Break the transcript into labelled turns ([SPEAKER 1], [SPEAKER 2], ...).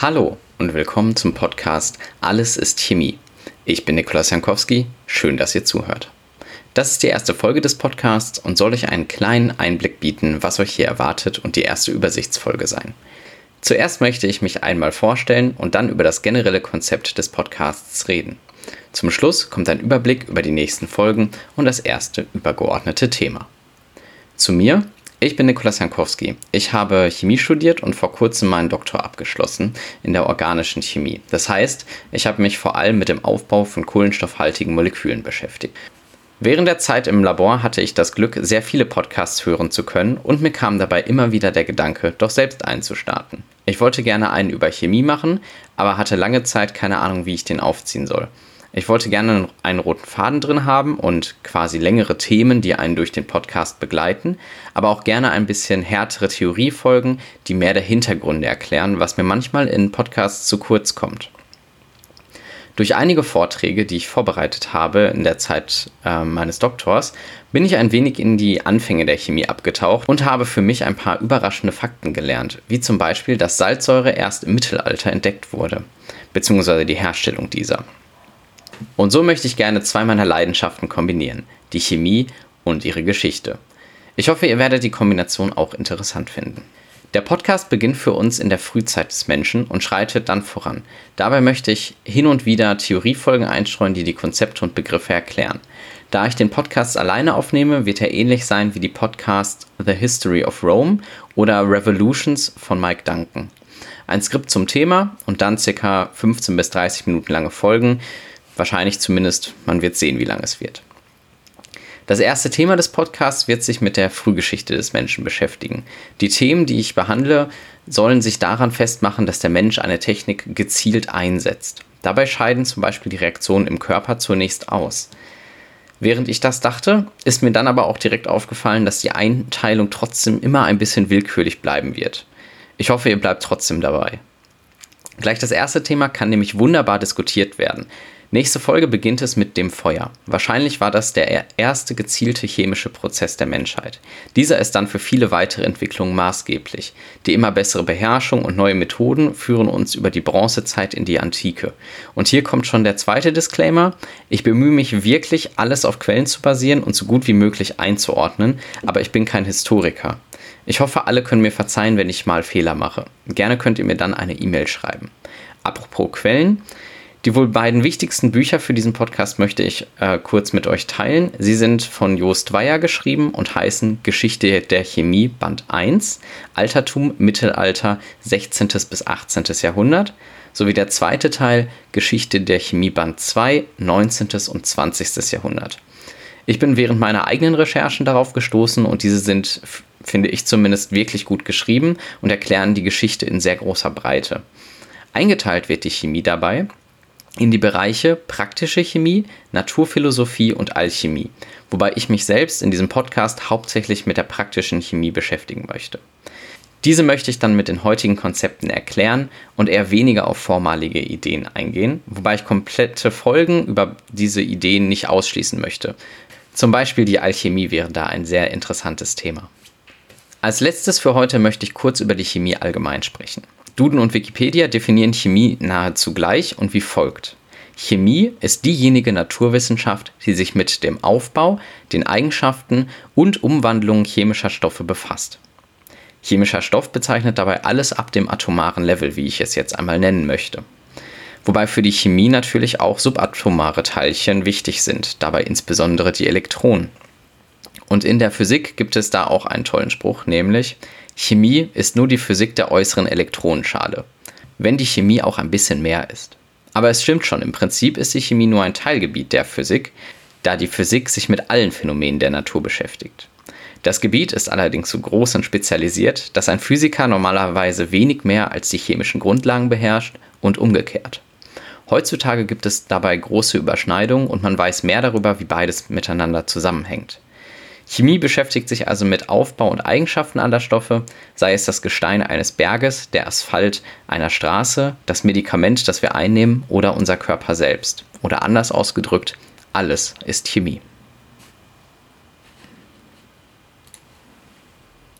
[SPEAKER 1] Hallo und willkommen zum Podcast Alles ist Chemie. Ich bin Nikolaus Jankowski, schön, dass ihr zuhört. Das ist die erste Folge des Podcasts und soll euch einen kleinen Einblick bieten, was euch hier erwartet und die erste Übersichtsfolge sein. Zuerst möchte ich mich einmal vorstellen und dann über das generelle Konzept des Podcasts reden. Zum Schluss kommt ein Überblick über die nächsten Folgen und das erste übergeordnete Thema. Zu mir, ich bin Nikolaus Jankowski. Ich habe Chemie studiert und vor kurzem meinen Doktor abgeschlossen in der organischen Chemie. Das heißt, ich habe mich vor allem mit dem Aufbau von kohlenstoffhaltigen Molekülen beschäftigt. Während der Zeit im Labor hatte ich das Glück, sehr viele Podcasts hören zu können und mir kam dabei immer wieder der Gedanke, doch selbst einzustarten. Ich wollte gerne einen über Chemie machen, aber hatte lange Zeit keine Ahnung, wie ich den aufziehen soll. Ich wollte gerne einen roten Faden drin haben und quasi längere Themen, die einen durch den Podcast begleiten, aber auch gerne ein bisschen härtere Theoriefolgen, die mehr der Hintergründe erklären, was mir manchmal in Podcasts zu kurz kommt. Durch einige Vorträge, die ich vorbereitet habe in der Zeit äh, meines Doktors, bin ich ein wenig in die Anfänge der Chemie abgetaucht und habe für mich ein paar überraschende Fakten gelernt, wie zum Beispiel, dass Salzsäure erst im Mittelalter entdeckt wurde, beziehungsweise die Herstellung dieser. Und so möchte ich gerne zwei meiner Leidenschaften kombinieren, die Chemie und ihre Geschichte. Ich hoffe, ihr werdet die Kombination auch interessant finden. Der Podcast beginnt für uns in der Frühzeit des Menschen und schreitet dann voran. Dabei möchte ich hin und wieder Theoriefolgen einstreuen, die die Konzepte und Begriffe erklären. Da ich den Podcast alleine aufnehme, wird er ähnlich sein wie die Podcasts The History of Rome oder Revolutions von Mike Duncan. Ein Skript zum Thema und dann ca. 15 bis 30 Minuten lange Folgen, Wahrscheinlich zumindest, man wird sehen, wie lang es wird. Das erste Thema des Podcasts wird sich mit der Frühgeschichte des Menschen beschäftigen. Die Themen, die ich behandle, sollen sich daran festmachen, dass der Mensch eine Technik gezielt einsetzt. Dabei scheiden zum Beispiel die Reaktionen im Körper zunächst aus. Während ich das dachte, ist mir dann aber auch direkt aufgefallen, dass die Einteilung trotzdem immer ein bisschen willkürlich bleiben wird. Ich hoffe, ihr bleibt trotzdem dabei. Gleich das erste Thema kann nämlich wunderbar diskutiert werden. Nächste Folge beginnt es mit dem Feuer. Wahrscheinlich war das der erste gezielte chemische Prozess der Menschheit. Dieser ist dann für viele weitere Entwicklungen maßgeblich. Die immer bessere Beherrschung und neue Methoden führen uns über die Bronzezeit in die Antike. Und hier kommt schon der zweite Disclaimer. Ich bemühe mich wirklich, alles auf Quellen zu basieren und so gut wie möglich einzuordnen, aber ich bin kein Historiker. Ich hoffe, alle können mir verzeihen, wenn ich mal Fehler mache. Gerne könnt ihr mir dann eine E-Mail schreiben. Apropos Quellen. Die wohl beiden wichtigsten Bücher für diesen Podcast möchte ich äh, kurz mit euch teilen. Sie sind von Joost Weyer geschrieben und heißen Geschichte der Chemie Band 1, Altertum, Mittelalter, 16. bis 18. Jahrhundert, sowie der zweite Teil Geschichte der Chemie Band 2, 19. und 20. Jahrhundert. Ich bin während meiner eigenen Recherchen darauf gestoßen und diese sind, finde ich zumindest, wirklich gut geschrieben und erklären die Geschichte in sehr großer Breite. Eingeteilt wird die Chemie dabei in die Bereiche praktische Chemie, Naturphilosophie und Alchemie, wobei ich mich selbst in diesem Podcast hauptsächlich mit der praktischen Chemie beschäftigen möchte. Diese möchte ich dann mit den heutigen Konzepten erklären und eher weniger auf vormalige Ideen eingehen, wobei ich komplette Folgen über diese Ideen nicht ausschließen möchte. Zum Beispiel die Alchemie wäre da ein sehr interessantes Thema. Als letztes für heute möchte ich kurz über die Chemie allgemein sprechen. Duden und Wikipedia definieren Chemie nahezu gleich und wie folgt. Chemie ist diejenige Naturwissenschaft, die sich mit dem Aufbau, den Eigenschaften und Umwandlung chemischer Stoffe befasst. Chemischer Stoff bezeichnet dabei alles ab dem atomaren Level, wie ich es jetzt einmal nennen möchte. Wobei für die Chemie natürlich auch subatomare Teilchen wichtig sind, dabei insbesondere die Elektronen. Und in der Physik gibt es da auch einen tollen Spruch, nämlich Chemie ist nur die Physik der äußeren Elektronenschale, wenn die Chemie auch ein bisschen mehr ist. Aber es stimmt schon, im Prinzip ist die Chemie nur ein Teilgebiet der Physik, da die Physik sich mit allen Phänomenen der Natur beschäftigt. Das Gebiet ist allerdings so groß und spezialisiert, dass ein Physiker normalerweise wenig mehr als die chemischen Grundlagen beherrscht und umgekehrt. Heutzutage gibt es dabei große Überschneidungen und man weiß mehr darüber, wie beides miteinander zusammenhängt. Chemie beschäftigt sich also mit Aufbau und Eigenschaften anderer Stoffe, sei es das Gestein eines Berges, der Asphalt einer Straße, das Medikament, das wir einnehmen oder unser Körper selbst. Oder anders ausgedrückt, alles ist Chemie.